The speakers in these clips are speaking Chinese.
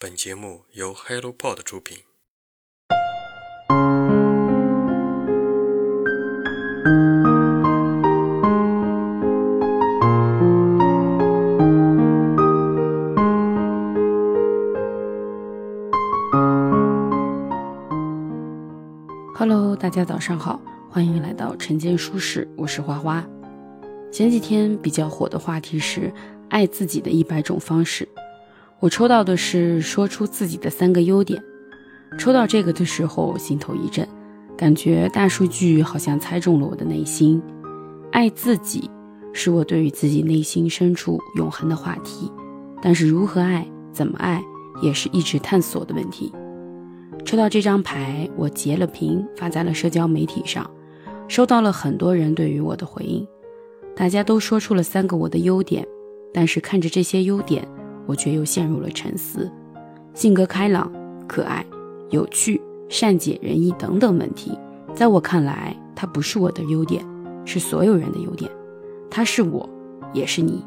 本节目由 HelloPod 出品。Hello，大家早上好，欢迎来到晨间舒适，我是花花。前几天比较火的话题是爱自己的一百种方式，我抽到的是说出自己的三个优点。抽到这个的时候，心头一震，感觉大数据好像猜中了我的内心。爱自己是我对于自己内心深处永恒的话题，但是如何爱、怎么爱，也是一直探索的问题。抽到这张牌，我截了屏发在了社交媒体上，收到了很多人对于我的回应。大家都说出了三个我的优点，但是看着这些优点，我却又陷入了沉思。性格开朗、可爱、有趣、善解人意等等问题，在我看来，它不是我的优点，是所有人的优点。它是我，也是你。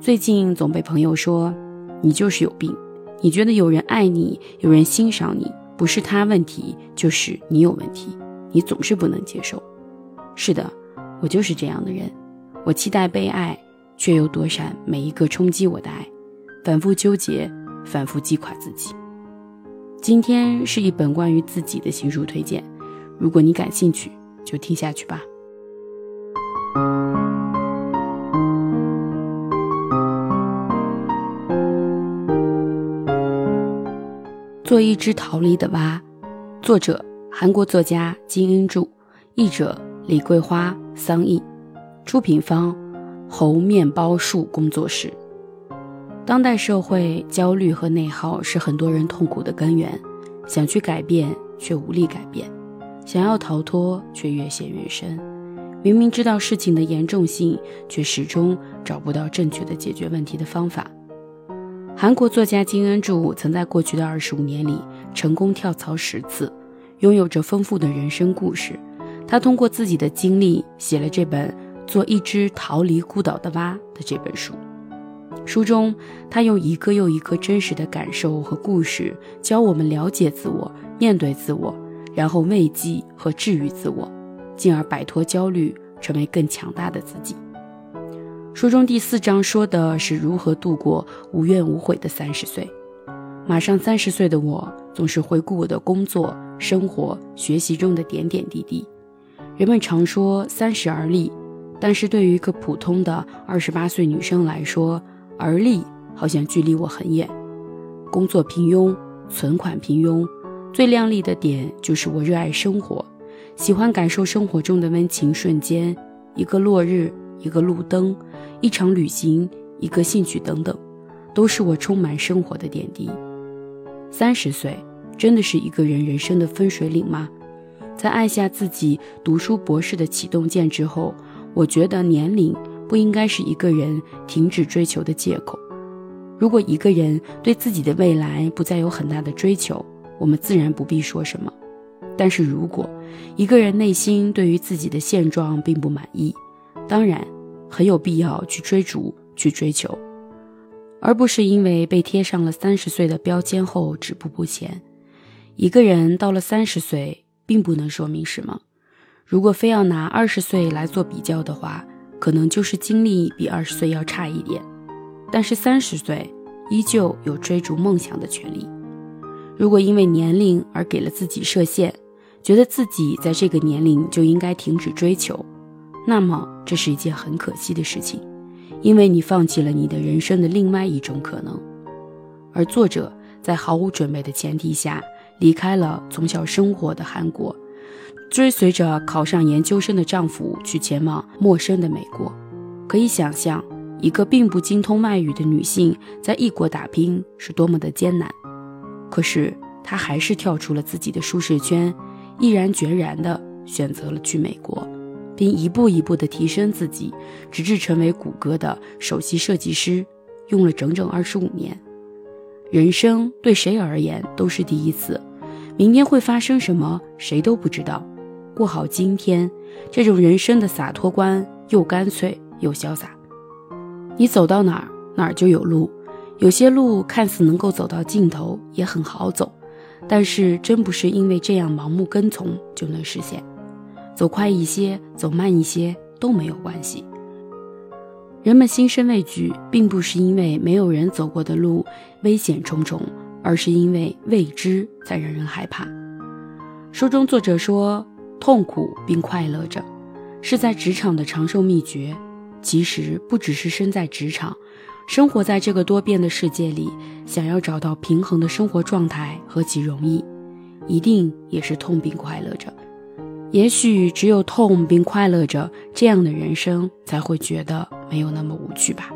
最近总被朋友说你就是有病，你觉得有人爱你，有人欣赏你，不是他问题，就是你有问题，你总是不能接受。是的，我就是这样的人。我期待被爱，却又躲闪每一个冲击我的爱，反复纠结，反复击垮自己。今天是一本关于自己的新书推荐，如果你感兴趣，就听下去吧。做一只逃离的蛙，作者韩国作家金恩柱，译者李桂花、桑译。出品方猴面包树工作室。当代社会焦虑和内耗是很多人痛苦的根源，想去改变却无力改变，想要逃脱却越陷越深。明明知道事情的严重性，却始终找不到正确的解决问题的方法。韩国作家金恩柱曾在过去的二十五年里成功跳槽十次，拥有着丰富的人生故事。他通过自己的经历写了这本。做一只逃离孤岛的蛙的这本书，书中他用一个又一个真实的感受和故事，教我们了解自我、面对自我，然后慰藉和治愈自我，进而摆脱焦虑，成为更强大的自己。书中第四章说的是如何度过无怨无悔的三十岁。马上三十岁的我，总是回顾我的工作、生活、学习中的点点滴滴。人们常说三十而立。但是对于一个普通的二十八岁女生来说，而立好像距离我很远。工作平庸，存款平庸，最亮丽的点就是我热爱生活，喜欢感受生活中的温情瞬间，一个落日，一个路灯，一场旅行，一个兴趣等等，都是我充满生活的点滴。三十岁真的是一个人人生的分水岭吗？在按下自己读书博士的启动键之后。我觉得年龄不应该是一个人停止追求的借口。如果一个人对自己的未来不再有很大的追求，我们自然不必说什么。但是如果一个人内心对于自己的现状并不满意，当然很有必要去追逐、去追求，而不是因为被贴上了三十岁的标签后止步不前。一个人到了三十岁，并不能说明什么。如果非要拿二十岁来做比较的话，可能就是经历比二十岁要差一点，但是三十岁依旧有追逐梦想的权利。如果因为年龄而给了自己设限，觉得自己在这个年龄就应该停止追求，那么这是一件很可惜的事情，因为你放弃了你的人生的另外一种可能。而作者在毫无准备的前提下离开了从小生活的韩国。追随着考上研究生的丈夫去前往陌生的美国，可以想象一个并不精通外语的女性在异国打拼是多么的艰难。可是她还是跳出了自己的舒适圈，毅然决然地选择了去美国，并一步一步地提升自己，直至成为谷歌的首席设计师，用了整整二十五年。人生对谁而言都是第一次，明天会发生什么，谁都不知道。过好今天，这种人生的洒脱观又干脆又潇洒。你走到哪儿，哪儿就有路。有些路看似能够走到尽头，也很好走，但是真不是因为这样盲目跟从就能实现。走快一些，走慢一些都没有关系。人们心生畏惧，并不是因为没有人走过的路危险重重，而是因为未知才让人害怕。书中作者说，痛苦并快乐着，是在职场的长寿秘诀。其实不只是身在职场。生活在这个多变的世界里，想要找到平衡的生活状态何其容易，一定也是痛并快乐着。也许只有痛并快乐着，这样的人生才会觉得没有那么无趣吧。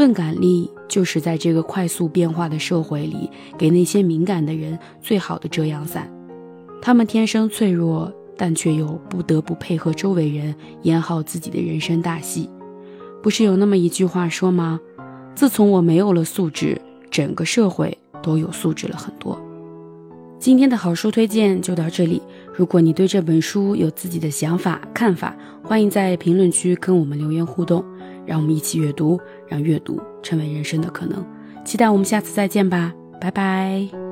钝感力就是在这个快速变化的社会里，给那些敏感的人最好的遮阳伞。他们天生脆弱，但却又不得不配合周围人演好自己的人生大戏。不是有那么一句话说吗？自从我没有了素质，整个社会都有素质了很多。今天的好书推荐就到这里。如果你对这本书有自己的想法、看法，欢迎在评论区跟我们留言互动。让我们一起阅读，让阅读成为人生的可能。期待我们下次再见吧，拜拜。